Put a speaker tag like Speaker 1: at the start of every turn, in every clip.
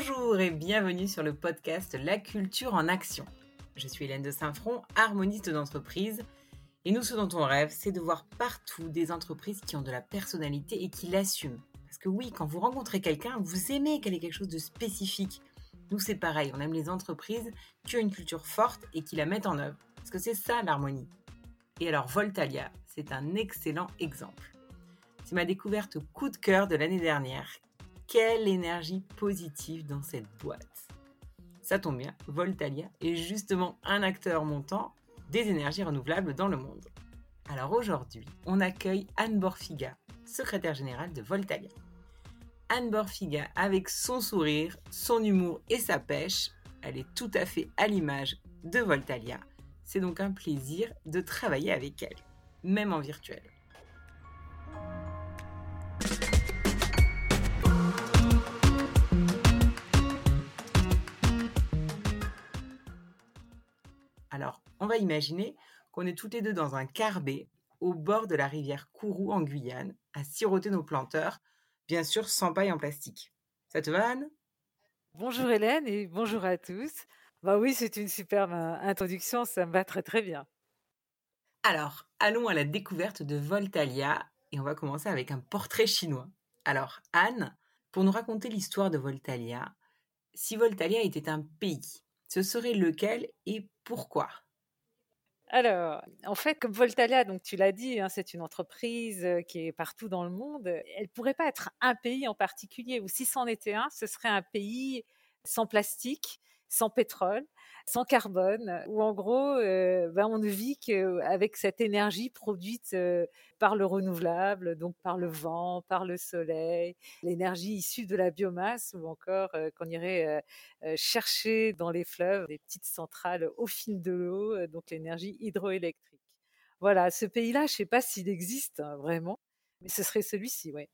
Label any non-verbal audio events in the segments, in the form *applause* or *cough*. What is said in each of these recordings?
Speaker 1: Bonjour et bienvenue sur le podcast La culture en action. Je suis Hélène de Saint-Front, harmoniste d'entreprise. Et nous, ce dont on rêve, c'est de voir partout des entreprises qui ont de la personnalité et qui l'assument. Parce que oui, quand vous rencontrez quelqu'un, vous aimez qu'elle ait quelque chose de spécifique. Nous, c'est pareil, on aime les entreprises qui ont une culture forte et qui la mettent en œuvre. Parce que c'est ça l'harmonie. Et alors, Voltalia, c'est un excellent exemple. C'est ma découverte coup de cœur de l'année dernière quelle énergie positive dans cette boîte. Ça tombe bien, Voltalia est justement un acteur montant des énergies renouvelables dans le monde. Alors aujourd'hui, on accueille Anne Borfiga, secrétaire générale de Voltalia. Anne Borfiga, avec son sourire, son humour et sa pêche, elle est tout à fait à l'image de Voltalia. C'est donc un plaisir de travailler avec elle, même en virtuel. Alors, on va imaginer qu'on est toutes les deux dans un carbet au bord de la rivière Kourou en Guyane, à siroter nos planteurs, bien sûr sans paille en plastique. Ça te va, Anne?
Speaker 2: Bonjour Hélène et bonjour à tous. Bah oui, c'est une superbe euh, introduction, ça me va très très bien.
Speaker 1: Alors, allons à la découverte de Voltalia et on va commencer avec un portrait chinois. Alors, Anne, pour nous raconter l'histoire de Voltalia, si Voltalia était un pays, ce serait lequel et pourquoi?
Speaker 2: Alors, en fait, comme Voltalia, donc tu l'as dit, hein, c'est une entreprise euh, qui est partout dans le monde. Elle pourrait pas être un pays en particulier, ou si c'en était un, ce serait un pays sans plastique, sans pétrole, sans carbone, où en gros, euh, ben on ne vit qu'avec cette énergie produite euh, par le renouvelable, donc par le vent, par le soleil, l'énergie issue de la biomasse, ou encore euh, qu'on irait chercher dans les fleuves des petites centrales au fil de l'eau, donc l'énergie hydroélectrique. Voilà, ce pays-là, je ne sais pas s'il existe hein, vraiment, mais ce serait celui-ci, oui.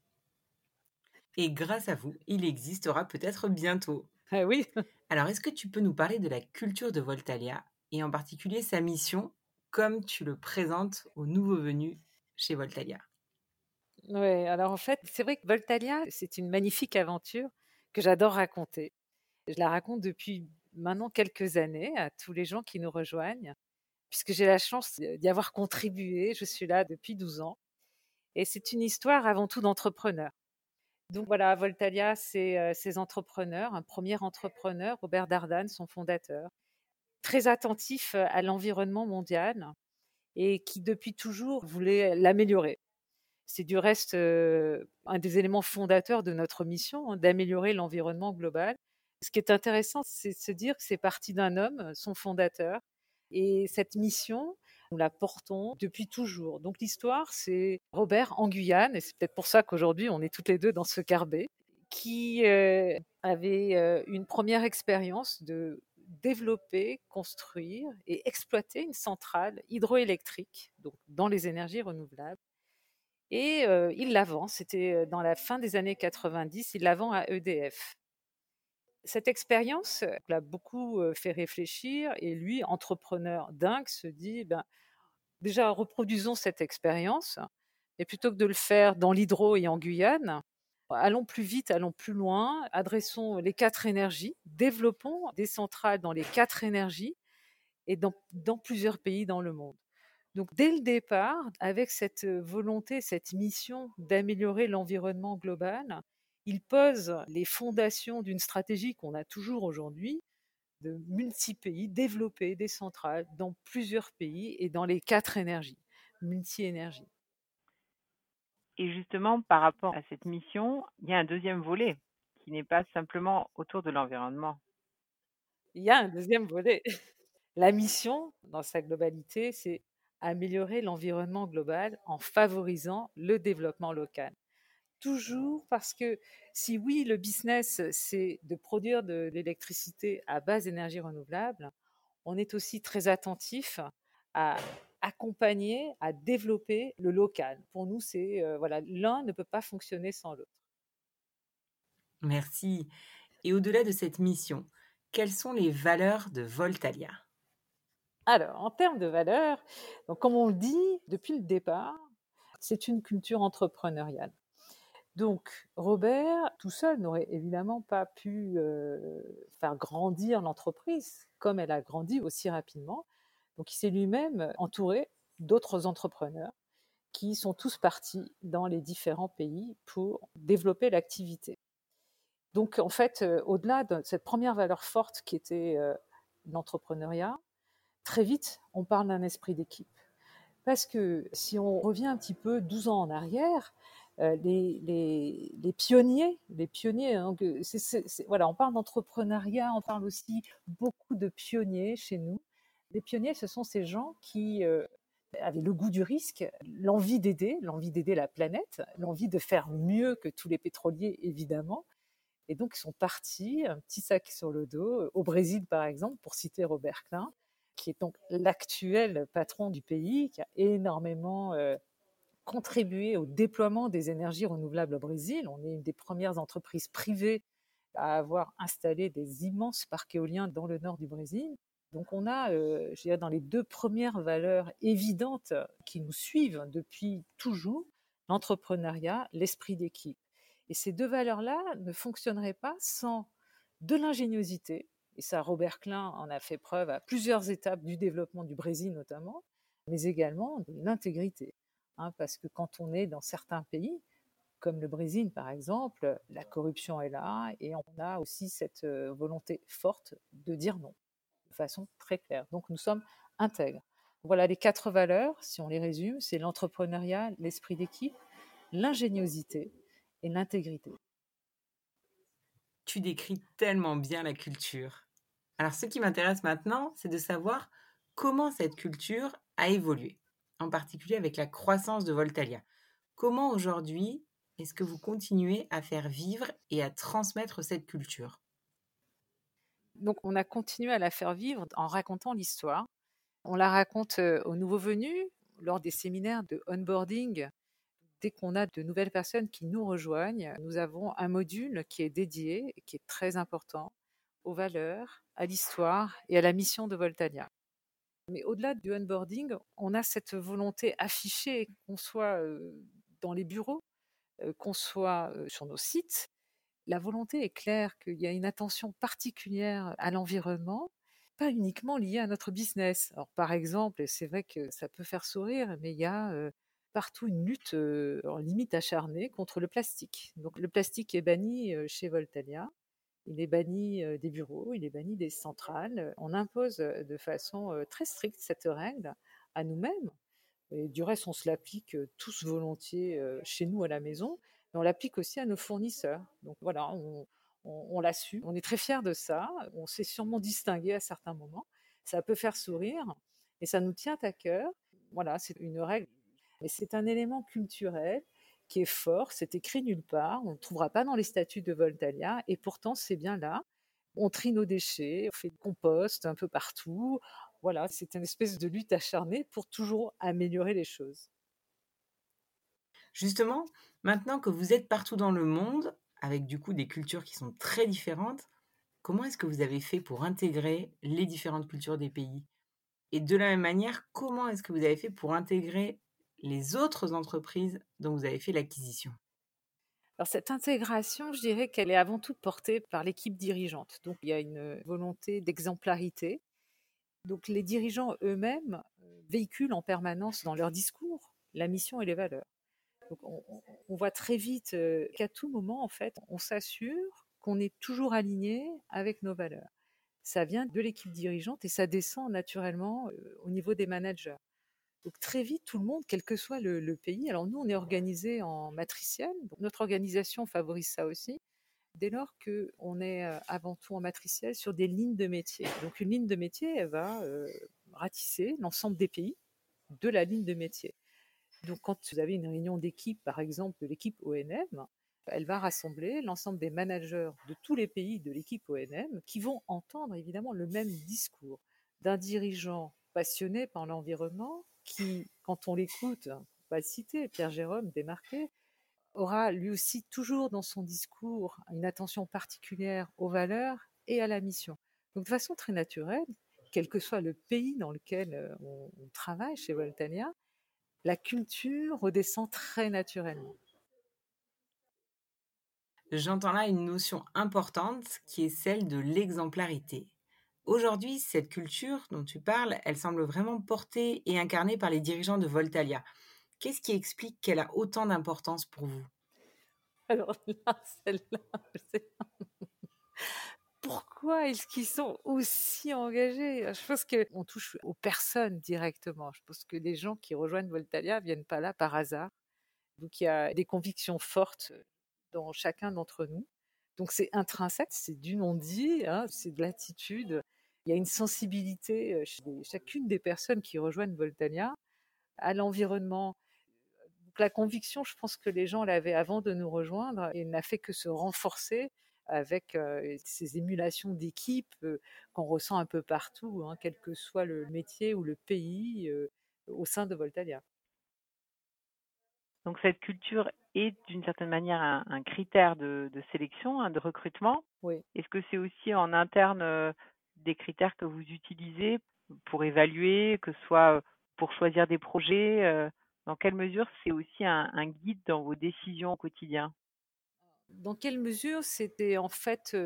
Speaker 1: Et grâce à vous, il existera peut-être bientôt.
Speaker 2: Ah oui.
Speaker 1: Alors, est-ce que tu peux nous parler de la culture de Voltalia et en particulier sa mission, comme tu le présentes aux nouveaux venus chez Voltalia?
Speaker 2: Oui, alors en fait, c'est vrai que Voltalia, c'est une magnifique aventure que j'adore raconter. Je la raconte depuis maintenant quelques années à tous les gens qui nous rejoignent, puisque j'ai la chance d'y avoir contribué. Je suis là depuis 12 ans. Et c'est une histoire avant tout d'entrepreneur. Donc voilà, Voltalia, c'est ses entrepreneurs. Un premier entrepreneur, Robert Dardan, son fondateur, très attentif à l'environnement mondial et qui depuis toujours voulait l'améliorer. C'est du reste un des éléments fondateurs de notre mission, hein, d'améliorer l'environnement global. Ce qui est intéressant, c'est de se dire que c'est parti d'un homme, son fondateur, et cette mission, nous la portons depuis toujours. Donc l'histoire, c'est Robert en Guyane, et c'est peut-être pour ça qu'aujourd'hui on est toutes les deux dans ce carbet, qui euh, avait euh, une première expérience de développer, construire et exploiter une centrale hydroélectrique, donc dans les énergies renouvelables. Et euh, il la vend, c'était dans la fin des années 90, il la vend à EDF. Cette expérience l'a beaucoup fait réfléchir et lui, entrepreneur dingue, se dit ben, déjà reproduisons cette expérience et plutôt que de le faire dans l'hydro et en Guyane, allons plus vite, allons plus loin, adressons les quatre énergies, développons des centrales dans les quatre énergies et dans, dans plusieurs pays dans le monde. Donc dès le départ, avec cette volonté, cette mission d'améliorer l'environnement global, il pose les fondations d'une stratégie qu'on a toujours aujourd'hui, de multi-pays, développer des centrales dans plusieurs pays et dans les quatre énergies, multi-énergie.
Speaker 3: Et justement, par rapport à cette mission, il y a un deuxième volet qui n'est pas simplement autour de l'environnement.
Speaker 2: Il y a un deuxième volet. *laughs* La mission, dans sa globalité, c'est améliorer l'environnement global en favorisant le développement local toujours parce que si oui, le business, c'est de produire de l'électricité à base d'énergie renouvelable, on est aussi très attentif à accompagner, à développer le local. Pour nous, c'est euh, voilà, l'un ne peut pas fonctionner sans l'autre.
Speaker 1: Merci. Et au-delà de cette mission, quelles sont les valeurs de Voltalia?
Speaker 2: Alors, en termes de valeurs, donc comme on le dit depuis le départ, c'est une culture entrepreneuriale. Donc Robert, tout seul, n'aurait évidemment pas pu faire grandir l'entreprise comme elle a grandi aussi rapidement. Donc il s'est lui-même entouré d'autres entrepreneurs qui sont tous partis dans les différents pays pour développer l'activité. Donc en fait, au-delà de cette première valeur forte qui était l'entrepreneuriat, très vite, on parle d'un esprit d'équipe. Parce que si on revient un petit peu 12 ans en arrière, euh, les, pionniers, les pionniers, hein, voilà, on parle d'entrepreneuriat, on parle aussi beaucoup de pionniers chez nous. Les pionniers, ce sont ces gens qui euh, avaient le goût du risque, l'envie d'aider, l'envie d'aider la planète, l'envie de faire mieux que tous les pétroliers, évidemment. Et donc, ils sont partis, un petit sac sur le dos, au Brésil, par exemple, pour citer Robert Klein, qui est donc l'actuel patron du pays, qui a énormément euh, contribuer au déploiement des énergies renouvelables au Brésil. On est une des premières entreprises privées à avoir installé des immenses parcs éoliens dans le nord du Brésil. Donc on a, euh, je dirais, dans les deux premières valeurs évidentes qui nous suivent depuis toujours, l'entrepreneuriat, l'esprit d'équipe. Et ces deux valeurs-là ne fonctionneraient pas sans de l'ingéniosité, et ça Robert Klein en a fait preuve à plusieurs étapes du développement du Brésil notamment, mais également de l'intégrité. Hein, parce que quand on est dans certains pays, comme le Brésil par exemple, la corruption est là et on a aussi cette euh, volonté forte de dire non de façon très claire. Donc nous sommes intègres. Voilà les quatre valeurs, si on les résume, c'est l'entrepreneuriat, l'esprit d'équipe, l'ingéniosité et l'intégrité.
Speaker 1: Tu décris tellement bien la culture. Alors ce qui m'intéresse maintenant, c'est de savoir comment cette culture a évolué en particulier avec la croissance de Voltalia. Comment aujourd'hui est-ce que vous continuez à faire vivre et à transmettre cette culture?
Speaker 2: Donc on a continué à la faire vivre en racontant l'histoire. On la raconte euh, aux nouveaux venus lors des séminaires de onboarding. Dès qu'on a de nouvelles personnes qui nous rejoignent, nous avons un module qui est dédié, qui est très important, aux valeurs, à l'histoire et à la mission de Voltalia. Mais au-delà du onboarding, on a cette volonté affichée, qu'on soit dans les bureaux, qu'on soit sur nos sites. La volonté est claire qu'il y a une attention particulière à l'environnement, pas uniquement liée à notre business. Alors, par exemple, c'est vrai que ça peut faire sourire, mais il y a partout une lutte en limite acharnée contre le plastique. Donc, le plastique est banni chez Voltalia il est banni des bureaux, il est banni des centrales. On impose de façon très stricte cette règle à nous-mêmes. Et du reste, on se l'applique tous volontiers chez nous à la maison, mais on l'applique aussi à nos fournisseurs. Donc voilà, on, l'a su. On est très fiers de ça. On s'est sûrement distingué à certains moments. Ça peut faire sourire, et ça nous tient à cœur. Voilà, c'est une règle. Mais c'est un élément culturel qui est fort, c'est écrit nulle part, on ne trouvera pas dans les statuts de Voltalia, et pourtant c'est bien là. On trie nos déchets, on fait du compost un peu partout. Voilà, c'est une espèce de lutte acharnée pour toujours améliorer les choses.
Speaker 1: Justement, maintenant que vous êtes partout dans le monde, avec du coup des cultures qui sont très différentes, comment est-ce que vous avez fait pour intégrer les différentes cultures des pays? Et de la même manière, comment est-ce que vous avez fait pour intégrer les autres entreprises dont vous avez fait l'acquisition?
Speaker 2: Alors cette intégration, je dirais qu'elle est avant tout portée par l'équipe dirigeante. Donc il y a une volonté d'exemplarité. Donc les dirigeants eux-mêmes euh, véhiculent en permanence dans leur discours la mission et les valeurs. Donc on, on voit très vite euh, qu'à tout moment, en fait, on s'assure qu'on est toujours aligné avec nos valeurs. Ça vient de l'équipe dirigeante et ça descend naturellement euh, au niveau des managers. Très vite, tout le monde, quel que soit le, pays, alors nous, on est organisé en matriciel, notre organisation favorise ça aussi, dès lors qu'on est euh, avant tout en matriciel sur des lignes de métier. Donc une ligne de métier, elle va euh, ratisser l'ensemble des pays de la ligne de métier. Donc quand vous avez une réunion d'équipe, par exemple de l'équipe ONM, elle va rassembler l'ensemble des managers de tous les pays de l'équipe ONM qui vont entendre évidemment le même discours d'un dirigeant passionné par l'environnement, qui, quand on l'écoute, on va le citer, Pierre Jérôme Desmarquet, aura lui aussi toujours dans son discours une attention particulière aux valeurs et à la mission. Donc de façon très naturelle, quel que soit le pays dans lequel euh, on, travaille chez Voltania, la culture redescend très naturellement.
Speaker 1: J'entends là une notion importante qui est celle de l'exemplarité. Aujourd'hui, cette culture dont tu parles, elle semble vraiment portée et incarnée par les dirigeants de Voltalia. Qu'est-ce qui explique qu'elle a autant d'importance pour vous?
Speaker 2: Alors *laughs* là, celle-là, pourquoi est-ce qu'ils sont aussi engagés? Je pense qu'on touche aux personnes directement. Je pense que les gens qui rejoignent Voltalia viennent pas là par hasard. Donc il y a des convictions fortes dans chacun d'entre nous. Donc c'est intrinsèque, c'est du non-dit, hein, c'est de l'attitude. Il y a une sensibilité chez chacune des personnes qui rejoignent Voltalia à l'environnement. la conviction, je pense que les gens l'avaient avant de nous rejoindre et n'a fait que se renforcer avec ces émulations d'équipe qu'on ressent un peu partout, hein, quel que soit le métier ou le pays au sein de Voltalia.
Speaker 3: Donc cette culture est d'une certaine manière un, critère de, sélection, hein, de recrutement.
Speaker 2: Oui.
Speaker 3: Est-ce que c'est aussi en interne des critères que vous utilisez pour évaluer, que ce soit pour choisir des projets Dans quelle mesure c'est aussi un guide dans vos décisions au quotidien?
Speaker 2: Dans quelle mesure c'était en fait,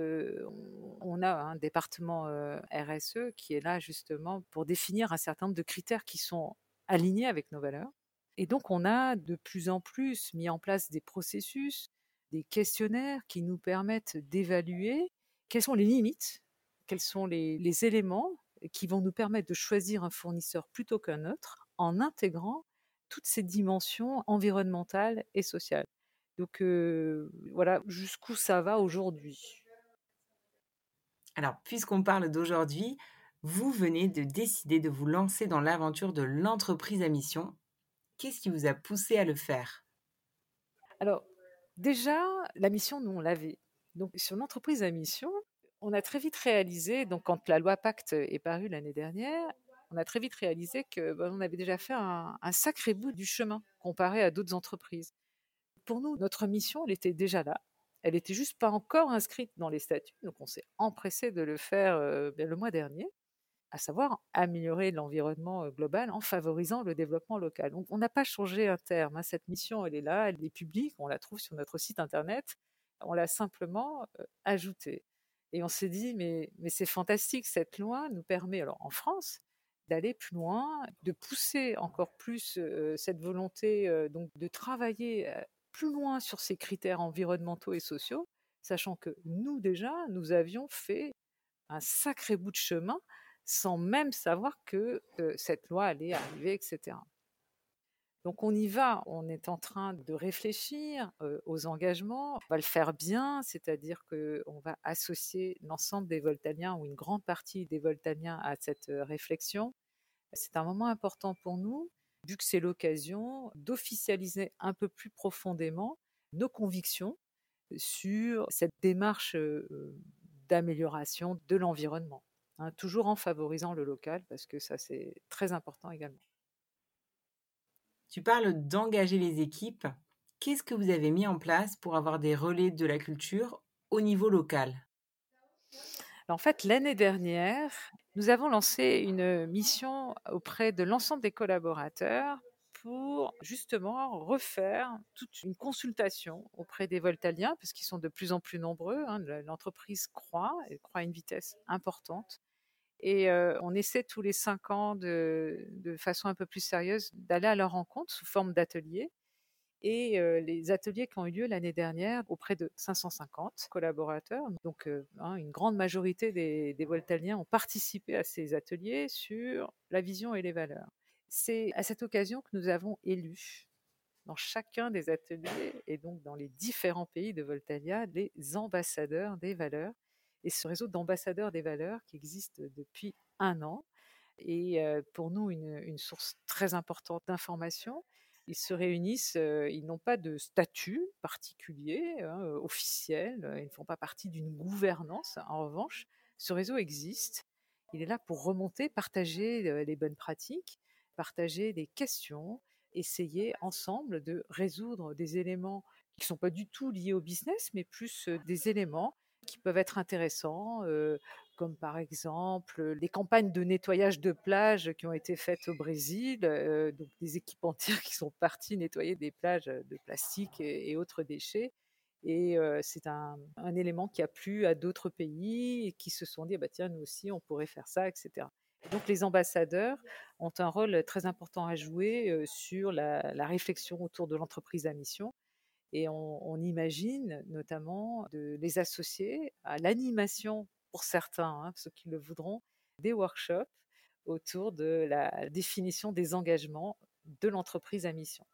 Speaker 2: on a un département RSE qui est là justement pour définir un certain nombre de critères qui sont alignés avec nos valeurs. Et donc on a de plus en plus mis en place des processus, des questionnaires qui nous permettent d'évaluer quelles sont les limites, quels sont les, les éléments qui vont nous permettre de choisir un fournisseur plutôt qu'un autre en intégrant toutes ces dimensions environnementales et sociales. Donc voilà jusqu'où ça va aujourd'hui.
Speaker 1: Alors, puisqu'on parle d'aujourd'hui, vous venez de décider de vous lancer dans l'aventure de l'entreprise à mission. Qu'est-ce qui vous a poussé à le faire?
Speaker 2: Alors, déjà, la mission, nous, on l'avait. Donc, sur l'entreprise à mission, on a très vite réalisé, donc quand la loi Pacte est parue l'année dernière, on a très vite réalisé que ben, on avait déjà fait un sacré bout du chemin comparé à d'autres entreprises pour nous, notre mission, elle était déjà là. Elle était juste pas encore inscrite dans les statuts, donc on s'est empressé de le faire euh, ben, le mois dernier, à savoir améliorer l'environnement euh, global en favorisant le développement local. Donc on n'a pas changé un terme. Hein. Cette mission, elle est là, elle est publique, on la trouve sur notre site internet. On l'a simplement euh, ajoutée. Et on s'est dit, mais, c'est fantastique, cette loi nous permet, alors en France, d'aller plus loin, de pousser encore plus cette volonté donc de travailler plus loin sur ces critères environnementaux et sociaux, sachant que nous déjà, nous avions fait un sacré bout de chemin sans même savoir que cette loi allait arriver, etc. Donc on y va, on est en train de réfléchir aux engagements, on va le faire bien, c'est-à-dire qu'on va associer l'ensemble des Voltaliens ou une grande partie des Voltaliens à cette réflexion. C'est un moment important pour nous vu que c'est l'occasion d'officialiser un peu plus profondément nos convictions sur cette démarche d'amélioration de l'environnement, hein, toujours en favorisant le local, parce que ça c'est très important également.
Speaker 1: Tu parles d'engager les équipes. Qu'est-ce que vous avez mis en place pour avoir des relais de la culture au niveau local?
Speaker 2: En fait, l'année dernière, nous avons lancé une mission auprès de l'ensemble des collaborateurs pour justement refaire toute une consultation auprès des Voltaliens, parce qu'ils sont de plus en plus nombreux. Hein, l'entreprise croît, elle croît à une vitesse importante. Et on essaie tous les cinq ans, de, façon un peu plus sérieuse, d'aller à leur rencontre sous forme d'ateliers et les ateliers qui ont eu lieu l'année dernière auprès de 550 collaborateurs. Donc, hein, une grande majorité des, des Voltaliens ont participé à ces ateliers sur la vision et les valeurs. C'est à cette occasion que nous avons élu dans chacun des ateliers et donc dans les différents pays de Voltalia les ambassadeurs des valeurs. Et ce réseau d'ambassadeurs des valeurs qui existe depuis un an est pour nous une, une source très importante d'informations ils se réunissent, ils n'ont pas de statut particulier, hein, officiel, ils ne font pas partie d'une gouvernance. En revanche, ce réseau existe. Il est là pour remonter, partager les bonnes pratiques, partager des questions, essayer ensemble de résoudre des éléments qui ne sont pas du tout liés au business, mais plus des éléments qui peuvent être intéressants, comme par exemple les campagnes de nettoyage de plages qui ont été faites au Brésil, donc des équipes entières *laughs* qui sont parties nettoyer des plages de plastique et, autres déchets. Et c'est un, élément qui a plu à d'autres pays qui se sont dit, bah, tiens, nous aussi, on pourrait faire ça, etc. donc les ambassadeurs ont un rôle très important à jouer sur la, réflexion autour de l'entreprise à mission. Et on, imagine notamment de les associer à l'animation, pour certains, hein, ceux qui le voudront, des workshops autour de la définition des engagements de l'entreprise à mission.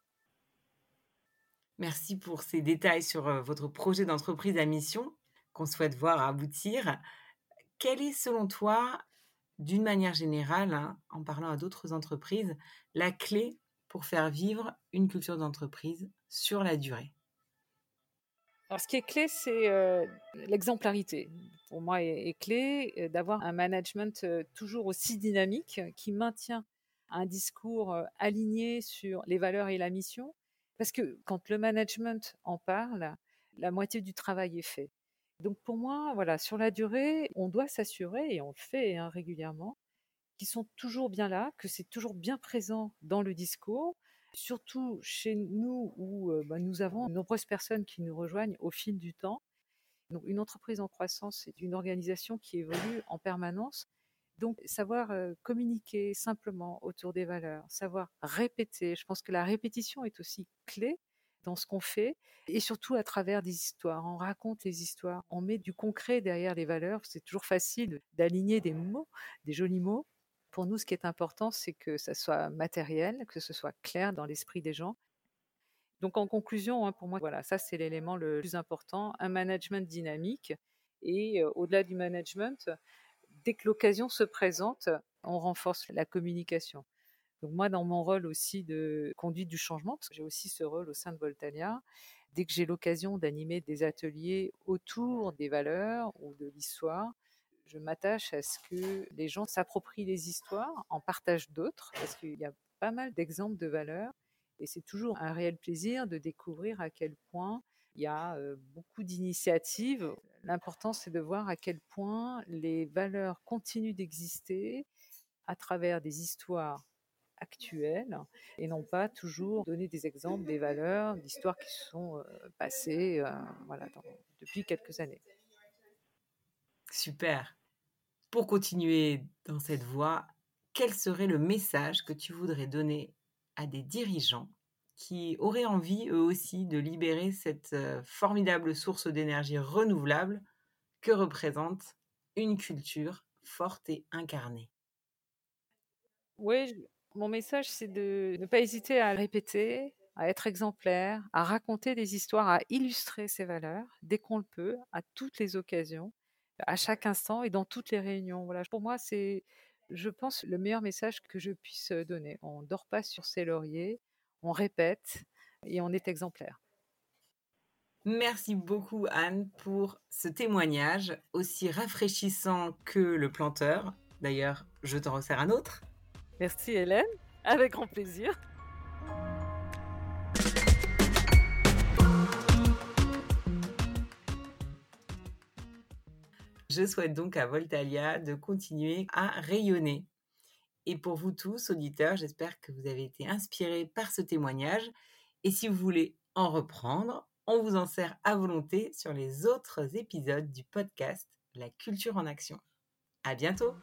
Speaker 1: Merci pour ces détails sur votre projet d'entreprise à mission qu'on souhaite voir aboutir. Quelle est selon toi, d'une manière générale, hein, en parlant à d'autres entreprises, la clé pour faire vivre une culture d'entreprise sur la durée?
Speaker 2: Alors, ce qui est clé, c'est l'exemplarité. Pour moi, est, clé d'avoir un management toujours aussi dynamique qui maintient un discours aligné sur les valeurs et la mission, parce que quand le management en parle, la moitié du travail est fait. Donc pour moi, voilà, sur la durée, on doit s'assurer, et on le fait hein, régulièrement, qu'ils sont toujours bien là, que c'est toujours bien présent dans le discours, surtout chez nous où bah, nous avons de nombreuses personnes qui nous rejoignent au fil du temps. Donc une entreprise en croissance, c'est une organisation qui évolue en permanence. Donc, savoir communiquer simplement autour des valeurs, savoir répéter. Je pense que la répétition est aussi clé dans ce qu'on fait et surtout à travers des histoires. On raconte les histoires, on met du concret derrière les valeurs. C'est toujours facile d'aligner des mots, des jolis mots. Pour nous, ce qui est important, c'est que ça soit matériel, que ce soit clair dans l'esprit des gens. Donc, en conclusion, hein, pour moi, voilà, ça c'est l'élément le plus important, un management dynamique. Et au-delà du management, dès que l'occasion se présente, on renforce la communication. Donc moi, dans mon rôle aussi de conduite du changement, parce que j'ai aussi ce rôle au sein de Voltalia, dès que j'ai l'occasion d'animer des ateliers autour des valeurs ou de l'histoire, je m'attache à ce que les gens s'approprient les histoires, en partagent d'autres, parce qu'il y a pas mal d'exemples de valeurs, et c'est toujours un réel plaisir de découvrir à quel point il y a beaucoup d'initiatives. L'important, c'est de voir à quel point les valeurs continuent d'exister à travers des histoires actuelles et non pas toujours donner des exemples des valeurs, d'histoires qui sont passées voilà, depuis quelques années.
Speaker 1: Super. Pour continuer dans cette voie, quel serait le message que tu voudrais donner à des dirigeants qui auraient envie, eux aussi, de libérer cette formidable source d'énergie renouvelable que représente une culture forte et incarnée?
Speaker 2: Oui, mon message, c'est de ne pas hésiter à répéter, à être exemplaire, à raconter des histoires, à illustrer ces valeurs dès qu'on le peut, à toutes les occasions, à chaque instant et dans toutes les réunions. Voilà, pour moi, c'est, je pense, le meilleur message que je puisse donner. On ne dort pas sur ses lauriers, on répète et on est exemplaire.
Speaker 1: Merci beaucoup Anne pour ce témoignage aussi rafraîchissant que le planteur. D'ailleurs, je t'en resserre un autre.
Speaker 2: Merci Hélène, avec grand plaisir.
Speaker 1: Je souhaite donc à Voltalia de continuer à rayonner. Et pour vous tous, auditeurs, j'espère que vous avez été inspirés par ce témoignage. Et si vous voulez en reprendre, on vous en sert à volonté sur les autres épisodes du podcast La culture en action. À bientôt!